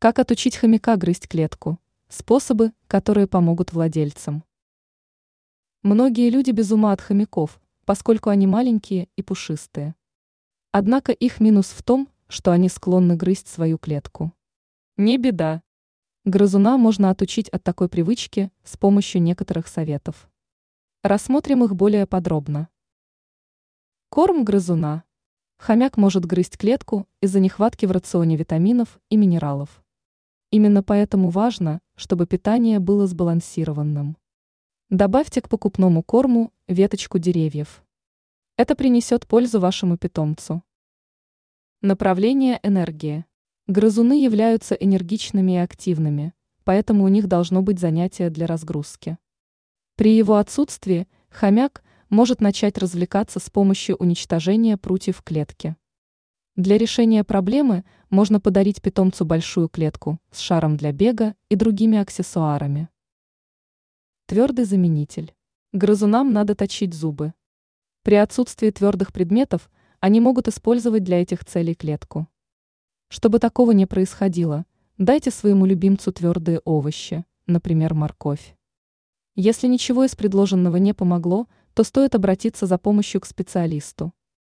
Как отучить хомяка грызть клетку? Способы, которые помогут владельцам. Многие люди без ума от хомяков, поскольку они маленькие и пушистые. Однако их минус в том, что они склонны грызть свою клетку. Не беда. Грызуна можно отучить от такой привычки с помощью некоторых советов. Рассмотрим их более подробно. Корм грызуна. Хомяк может грызть клетку из-за нехватки в рационе витаминов и минералов. Именно поэтому важно, чтобы питание было сбалансированным. Добавьте к покупному корму веточку деревьев. Это принесет пользу вашему питомцу. Направление энергии. Грызуны являются энергичными и активными, поэтому у них должно быть занятие для разгрузки. При его отсутствии хомяк может начать развлекаться с помощью уничтожения прутьев клетки. Для решения проблемы можно подарить питомцу большую клетку с шаром для бега и другими аксессуарами. Твердый заменитель. Грызунам надо точить зубы. При отсутствии твердых предметов они могут использовать для этих целей клетку. Чтобы такого не происходило, дайте своему любимцу твердые овощи, например, морковь. Если ничего из предложенного не помогло, то стоит обратиться за помощью к специалисту.